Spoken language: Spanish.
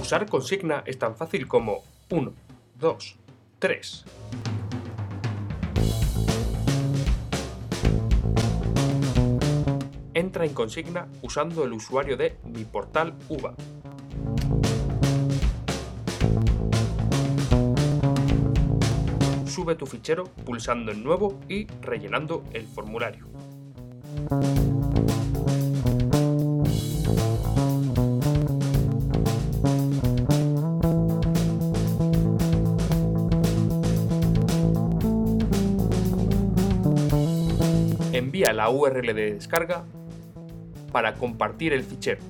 Usar consigna es tan fácil como 1, 2, 3. Entra en consigna usando el usuario de mi portal UVA. Sube tu fichero pulsando en nuevo y rellenando el formulario. Envía la URL de descarga para compartir el fichero.